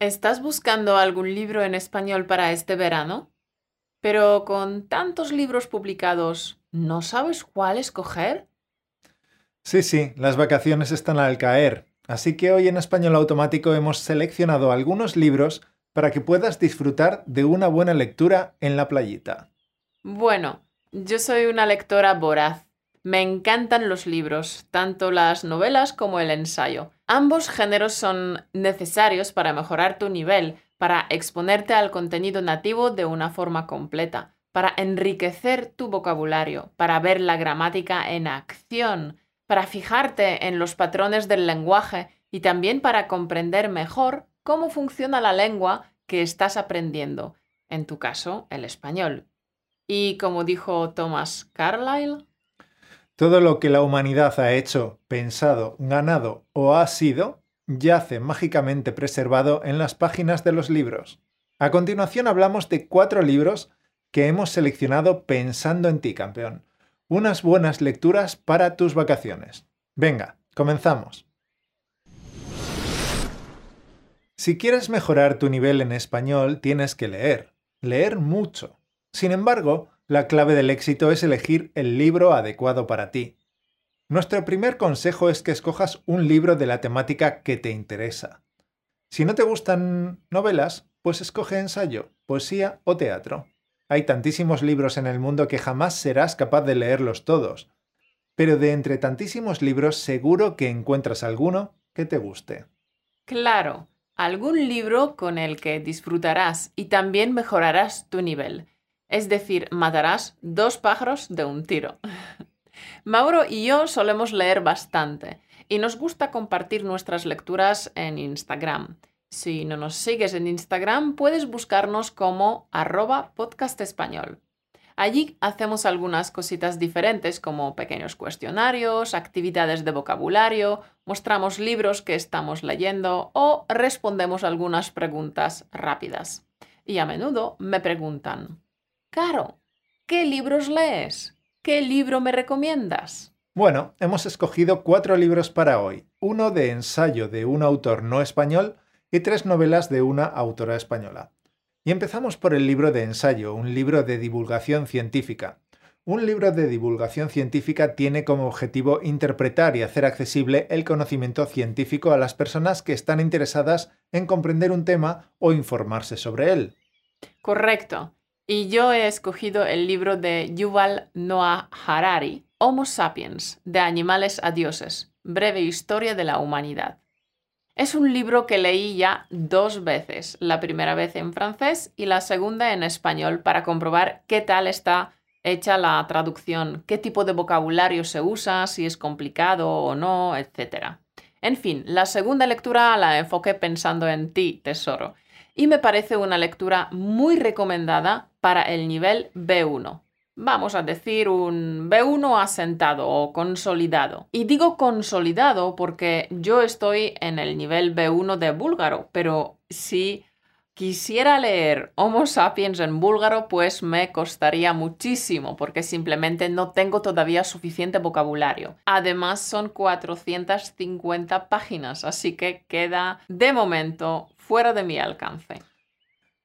¿Estás buscando algún libro en español para este verano? Pero con tantos libros publicados, ¿no sabes cuál escoger? Sí, sí, las vacaciones están al caer, así que hoy en Español Automático hemos seleccionado algunos libros para que puedas disfrutar de una buena lectura en la playita. Bueno, yo soy una lectora voraz. Me encantan los libros, tanto las novelas como el ensayo. Ambos géneros son necesarios para mejorar tu nivel, para exponerte al contenido nativo de una forma completa, para enriquecer tu vocabulario, para ver la gramática en acción, para fijarte en los patrones del lenguaje y también para comprender mejor cómo funciona la lengua que estás aprendiendo, en tu caso, el español. Y como dijo Thomas Carlyle, todo lo que la humanidad ha hecho, pensado, ganado o ha sido, yace mágicamente preservado en las páginas de los libros. A continuación hablamos de cuatro libros que hemos seleccionado pensando en ti, campeón. Unas buenas lecturas para tus vacaciones. Venga, comenzamos. Si quieres mejorar tu nivel en español, tienes que leer. Leer mucho. Sin embargo, la clave del éxito es elegir el libro adecuado para ti. Nuestro primer consejo es que escojas un libro de la temática que te interesa. Si no te gustan novelas, pues escoge ensayo, poesía o teatro. Hay tantísimos libros en el mundo que jamás serás capaz de leerlos todos. Pero de entre tantísimos libros seguro que encuentras alguno que te guste. Claro, algún libro con el que disfrutarás y también mejorarás tu nivel. Es decir, matarás dos pájaros de un tiro. Mauro y yo solemos leer bastante y nos gusta compartir nuestras lecturas en Instagram. Si no nos sigues en Instagram, puedes buscarnos como arroba podcast español. Allí hacemos algunas cositas diferentes como pequeños cuestionarios, actividades de vocabulario, mostramos libros que estamos leyendo o respondemos algunas preguntas rápidas. Y a menudo me preguntan, Caro, ¿qué libros lees? ¿Qué libro me recomiendas? Bueno, hemos escogido cuatro libros para hoy, uno de ensayo de un autor no español y tres novelas de una autora española. Y empezamos por el libro de ensayo, un libro de divulgación científica. Un libro de divulgación científica tiene como objetivo interpretar y hacer accesible el conocimiento científico a las personas que están interesadas en comprender un tema o informarse sobre él. Correcto. Y yo he escogido el libro de Yuval Noah Harari, Homo sapiens, de animales a dioses, breve historia de la humanidad. Es un libro que leí ya dos veces, la primera vez en francés y la segunda en español para comprobar qué tal está hecha la traducción, qué tipo de vocabulario se usa, si es complicado o no, etc. En fin, la segunda lectura la enfoqué pensando en ti, tesoro, y me parece una lectura muy recomendada para el nivel B1 vamos a decir, un B1 asentado o consolidado. Y digo consolidado porque yo estoy en el nivel B1 de búlgaro, pero si quisiera leer Homo sapiens en búlgaro, pues me costaría muchísimo porque simplemente no tengo todavía suficiente vocabulario. Además son 450 páginas, así que queda de momento fuera de mi alcance.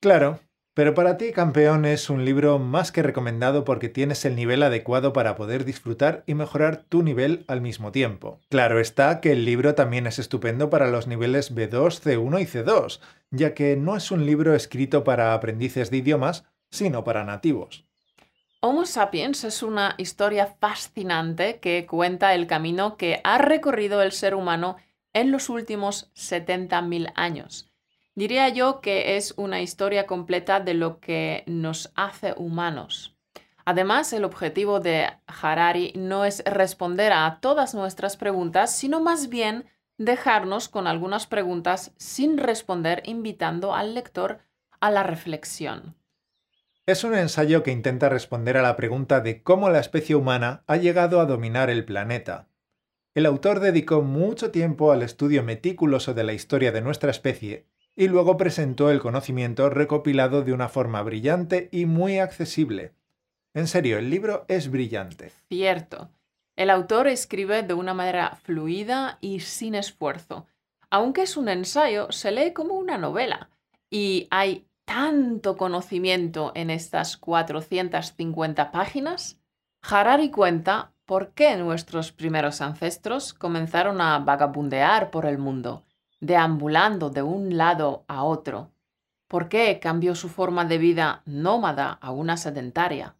Claro, pero para ti, campeón, es un libro más que recomendado porque tienes el nivel adecuado para poder disfrutar y mejorar tu nivel al mismo tiempo. Claro está que el libro también es estupendo para los niveles B2, C1 y C2, ya que no es un libro escrito para aprendices de idiomas, sino para nativos. Homo sapiens es una historia fascinante que cuenta el camino que ha recorrido el ser humano en los últimos 70.000 años Diría yo que es una historia completa de lo que nos hace humanos. Además, el objetivo de Harari no es responder a todas nuestras preguntas, sino más bien dejarnos con algunas preguntas sin responder, invitando al lector a la reflexión. Es un ensayo que intenta responder a la pregunta de cómo la especie humana ha llegado a dominar el planeta. El autor dedicó mucho tiempo al estudio meticuloso de la historia de nuestra especie y luego presentó el conocimiento recopilado de una forma brillante y muy accesible. En serio, el libro es brillante. Cierto. El autor escribe de una manera fluida y sin esfuerzo. Aunque es un ensayo, se lee como una novela y hay tanto conocimiento en estas 450 páginas. Harari cuenta por qué nuestros primeros ancestros comenzaron a vagabundear por el mundo, deambulando de un lado a otro. ¿Por qué cambió su forma de vida nómada a una sedentaria?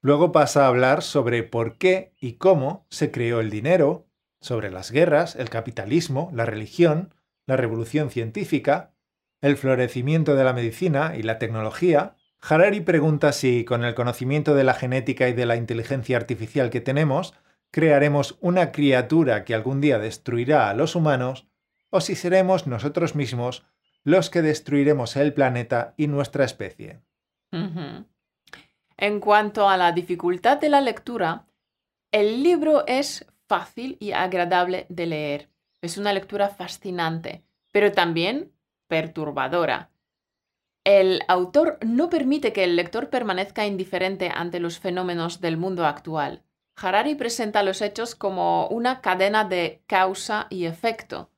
Luego pasa a hablar sobre por qué y cómo se creó el dinero, sobre las guerras, el capitalismo, la religión, la revolución científica, el florecimiento de la medicina y la tecnología, Harari pregunta si, con el conocimiento de la genética y de la inteligencia artificial que tenemos, crearemos una criatura que algún día destruirá a los humanos, o si seremos nosotros mismos los que destruiremos el planeta y nuestra especie. En cuanto a la dificultad de la lectura, el libro es fácil y agradable de leer. Es una lectura fascinante, pero también perturbadora. El autor no permite que el lector permanezca indiferente ante los fenómenos del mundo actual. Harari presenta los hechos como una cadena de causa y efecto,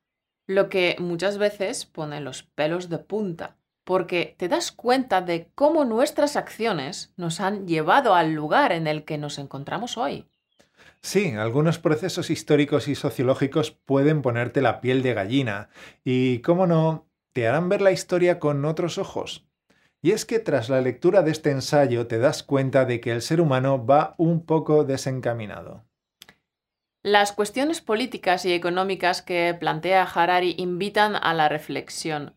lo que muchas veces pone los pelos de punta porque te das cuenta de cómo nuestras acciones nos han llevado al lugar en el que nos encontramos hoy. Sí, algunos procesos históricos y sociológicos pueden ponerte la piel de gallina y, cómo no, te harán ver la historia con otros ojos. Y es que tras la lectura de este ensayo te das cuenta de que el ser humano va un poco desencaminado. Las cuestiones políticas y económicas que plantea Harari invitan a la reflexión.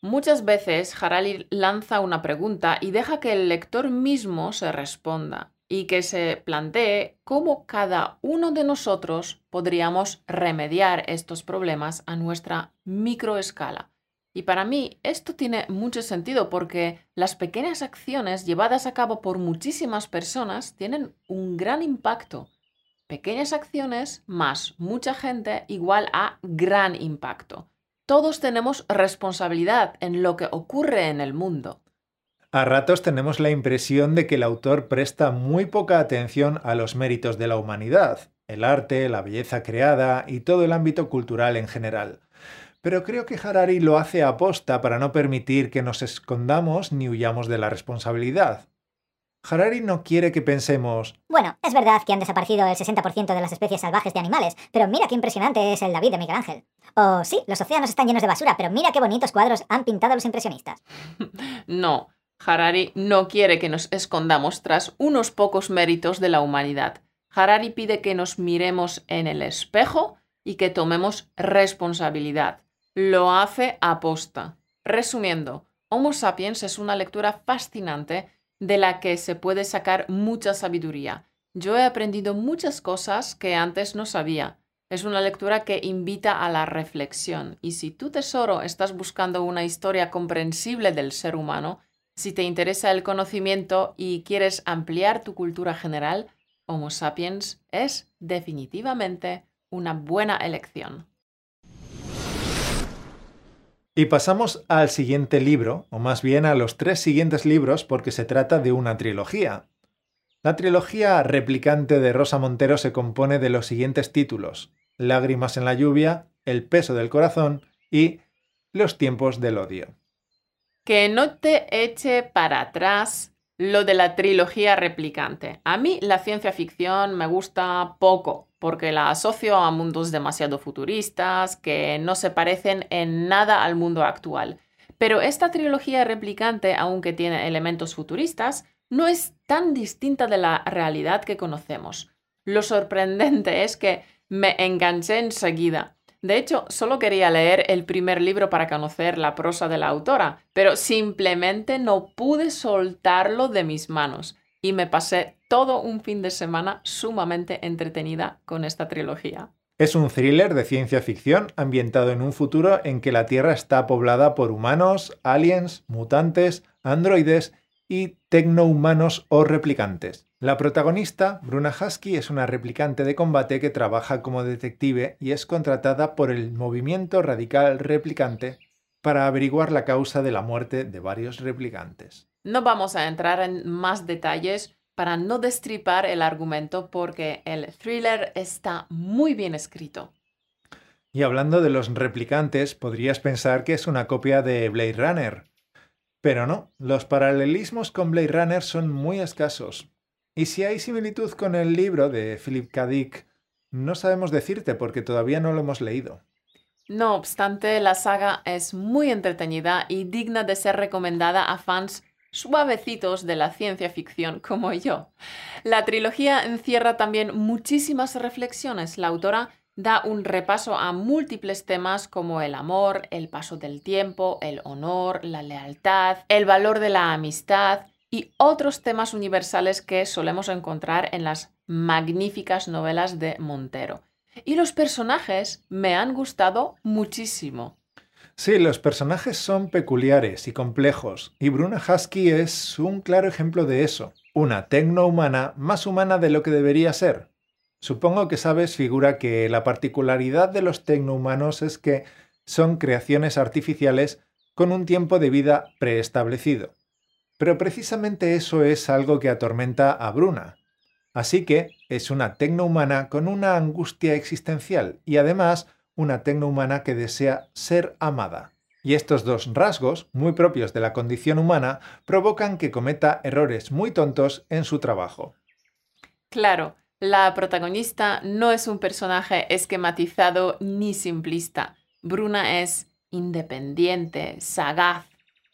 Muchas veces Harari lanza una pregunta y deja que el lector mismo se responda y que se plantee cómo cada uno de nosotros podríamos remediar estos problemas a nuestra microescala. Y para mí esto tiene mucho sentido porque las pequeñas acciones llevadas a cabo por muchísimas personas tienen un gran impacto. Pequeñas acciones más mucha gente igual a gran impacto todos tenemos responsabilidad en lo que ocurre en el mundo. A ratos tenemos la impresión de que el autor presta muy poca atención a los méritos de la humanidad, el arte, la belleza creada y todo el ámbito cultural en general. Pero creo que Harari lo hace a posta para no permitir que nos escondamos ni huyamos de la responsabilidad. Harari no quiere que pensemos... Bueno, es verdad que han desaparecido el 60% de las especies salvajes de animales, pero mira qué impresionante es el David de Miguel Ángel. O sí, los océanos están llenos de basura, pero mira qué bonitos cuadros han pintado los impresionistas. no, Harari no quiere que nos escondamos tras unos pocos méritos de la humanidad. Harari pide que nos miremos en el espejo y que tomemos responsabilidad. Lo hace a posta. Resumiendo, Homo sapiens es una lectura fascinante de la que se puede sacar mucha sabiduría. Yo he aprendido muchas cosas que antes no sabía. Es una lectura que invita a la reflexión y si tu tesoro estás buscando una historia comprensible del ser humano, si te interesa el conocimiento y quieres ampliar tu cultura general, Homo sapiens es definitivamente una buena elección. Y pasamos al siguiente libro, o más bien a los tres siguientes libros porque se trata de una trilogía. La trilogía replicante de Rosa Montero se compone de los siguientes títulos, Lágrimas en la lluvia, El peso del corazón y Los tiempos del odio. Que no te eche para atrás lo de la trilogía replicante. A mí la ciencia ficción me gusta poco, porque la asocio a mundos demasiado futuristas que no se parecen en nada al mundo actual. Pero esta trilogía replicante, aunque tiene elementos futuristas, no es tan distinta de la realidad que conocemos. Lo sorprendente es que me enganché enseguida. De hecho, solo quería leer el primer libro para conocer la prosa de la autora, pero simplemente no pude soltarlo de mis manos y me pasé todo un fin de semana sumamente entretenida con esta trilogía. Es un thriller de ciencia ficción ambientado en un futuro en que la Tierra está poblada por humanos, aliens, mutantes, androides y tecnohumanos o replicantes. La protagonista, Bruna Husky, es una replicante de combate que trabaja como detective y es contratada por el movimiento radical replicante para averiguar la causa de la muerte de varios replicantes. No vamos a entrar en más detalles para no destripar el argumento porque el thriller está muy bien escrito. Y hablando de los replicantes, podrías pensar que es una copia de Blade Runner. Pero no, los paralelismos con Blade Runner son muy escasos. Y si hay similitud con el libro de Philip K. Dick, no sabemos decirte porque todavía no lo hemos leído. No obstante, la saga es muy entretenida y digna de ser recomendada a fans suavecitos de la ciencia ficción como yo. La trilogía encierra también muchísimas reflexiones. La autora da un repaso a múltiples temas como el amor, el paso del tiempo, el honor, la lealtad, el valor de la amistad y otros temas universales que solemos encontrar en las magníficas novelas de Montero. Y los personajes me han gustado muchísimo. Sí, los personajes son peculiares y complejos, y Bruna Husky es un claro ejemplo de eso, una tecno-humana más humana de lo que debería ser. Supongo que sabes, figura, que la particularidad de los tecnohumanos es que son creaciones artificiales con un tiempo de vida preestablecido. Pero precisamente eso es algo que atormenta a Bruna. Así que es una tecnohumana con una angustia existencial y además una tecnohumana que desea ser amada. Y estos dos rasgos, muy propios de la condición humana, provocan que cometa errores muy tontos en su trabajo. Claro, la protagonista no es un personaje esquematizado ni simplista. Bruna es independiente, sagaz,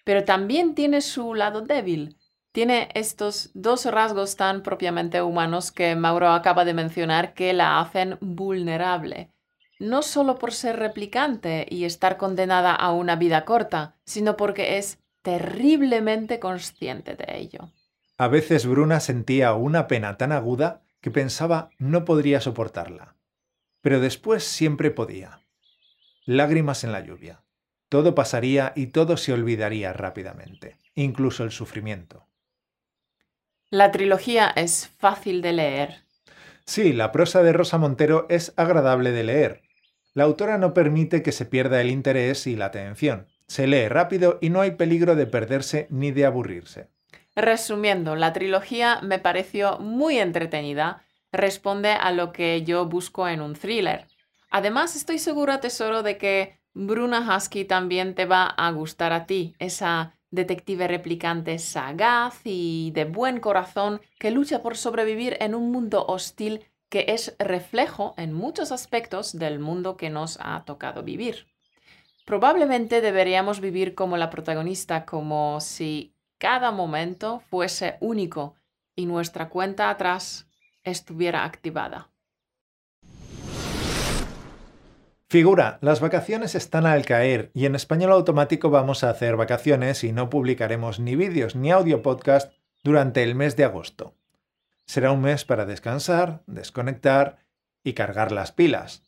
pero también tiene su lado débil. Tiene estos dos rasgos tan propiamente humanos que Mauro acaba de mencionar que la hacen vulnerable. No solo por ser replicante y estar condenada a una vida corta, sino porque es terriblemente consciente de ello. A veces Bruna sentía una pena tan aguda que pensaba no podría soportarla. Pero después siempre podía. Lágrimas en la lluvia. Todo pasaría y todo se olvidaría rápidamente, incluso el sufrimiento. La trilogía es fácil de leer. Sí, la prosa de Rosa Montero es agradable de leer. La autora no permite que se pierda el interés y la atención. Se lee rápido y no hay peligro de perderse ni de aburrirse. Resumiendo, la trilogía me pareció muy entretenida, responde a lo que yo busco en un thriller. Además, estoy segura, tesoro, de que Bruna Husky también te va a gustar a ti, esa detective replicante sagaz y de buen corazón que lucha por sobrevivir en un mundo hostil que es reflejo en muchos aspectos del mundo que nos ha tocado vivir. Probablemente deberíamos vivir como la protagonista, como si cada momento fuese único y nuestra cuenta atrás estuviera activada. Figura, las vacaciones están al caer y en español automático vamos a hacer vacaciones y no publicaremos ni vídeos ni audio podcast durante el mes de agosto. Será un mes para descansar, desconectar y cargar las pilas.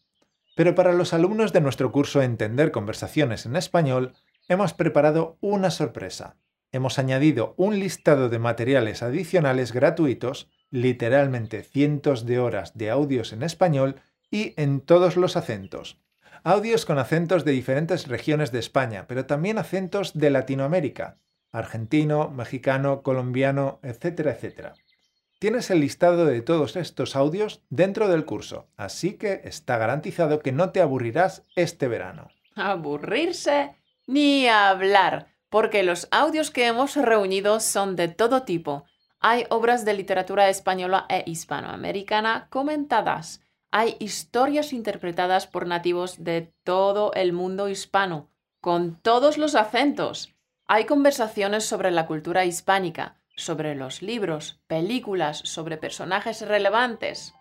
Pero para los alumnos de nuestro curso Entender conversaciones en español, hemos preparado una sorpresa hemos añadido un listado de materiales adicionales gratuitos, literalmente cientos de horas de audios en español y en todos los acentos. Audios con acentos de diferentes regiones de España, pero también acentos de Latinoamérica, argentino, mexicano, colombiano, etcétera, etcétera. Tienes el listado de todos estos audios dentro del curso, así que está garantizado que no te aburrirás este verano. Aburrirse ni hablar porque los audios que hemos reunido son de todo tipo. Hay obras de literatura española e hispanoamericana comentadas. Hay historias interpretadas por nativos de todo el mundo hispano, con todos los acentos. Hay conversaciones sobre la cultura hispánica, sobre los libros, películas, sobre personajes relevantes.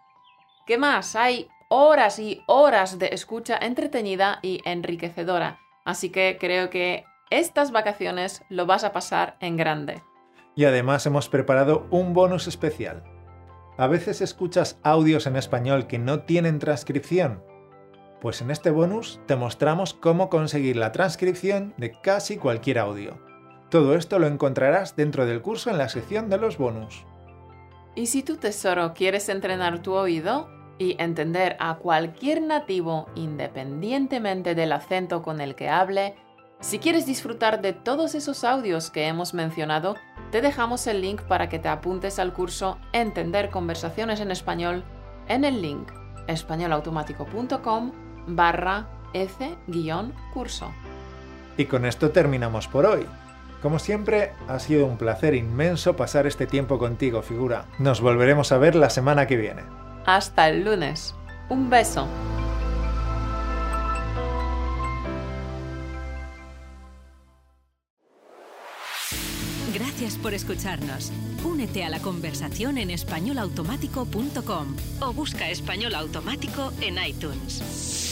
¿Qué más? Hay horas y horas de escucha entretenida y enriquecedora. Así que creo que estas vacaciones lo vas a pasar en grande. Y además hemos preparado un bonus especial. A veces escuchas audios en español que no tienen transcripción. Pues en este bonus te mostramos cómo conseguir la transcripción de casi cualquier audio. Todo esto lo encontrarás dentro del curso en la sección de los bonus. Y si tu tesoro quieres entrenar tu oído y entender a cualquier nativo independientemente del acento con el que hable, si quieres disfrutar de todos esos audios que hemos mencionado, te dejamos el link para que te apuntes al curso Entender conversaciones en español en el link españolautomático.com barra F-curso. Y con esto terminamos por hoy. Como siempre, ha sido un placer inmenso pasar este tiempo contigo, figura. Nos volveremos a ver la semana que viene. Hasta el lunes. Un beso. Gracias por escucharnos. Únete a la conversación en españolautomático.com o busca español automático en iTunes.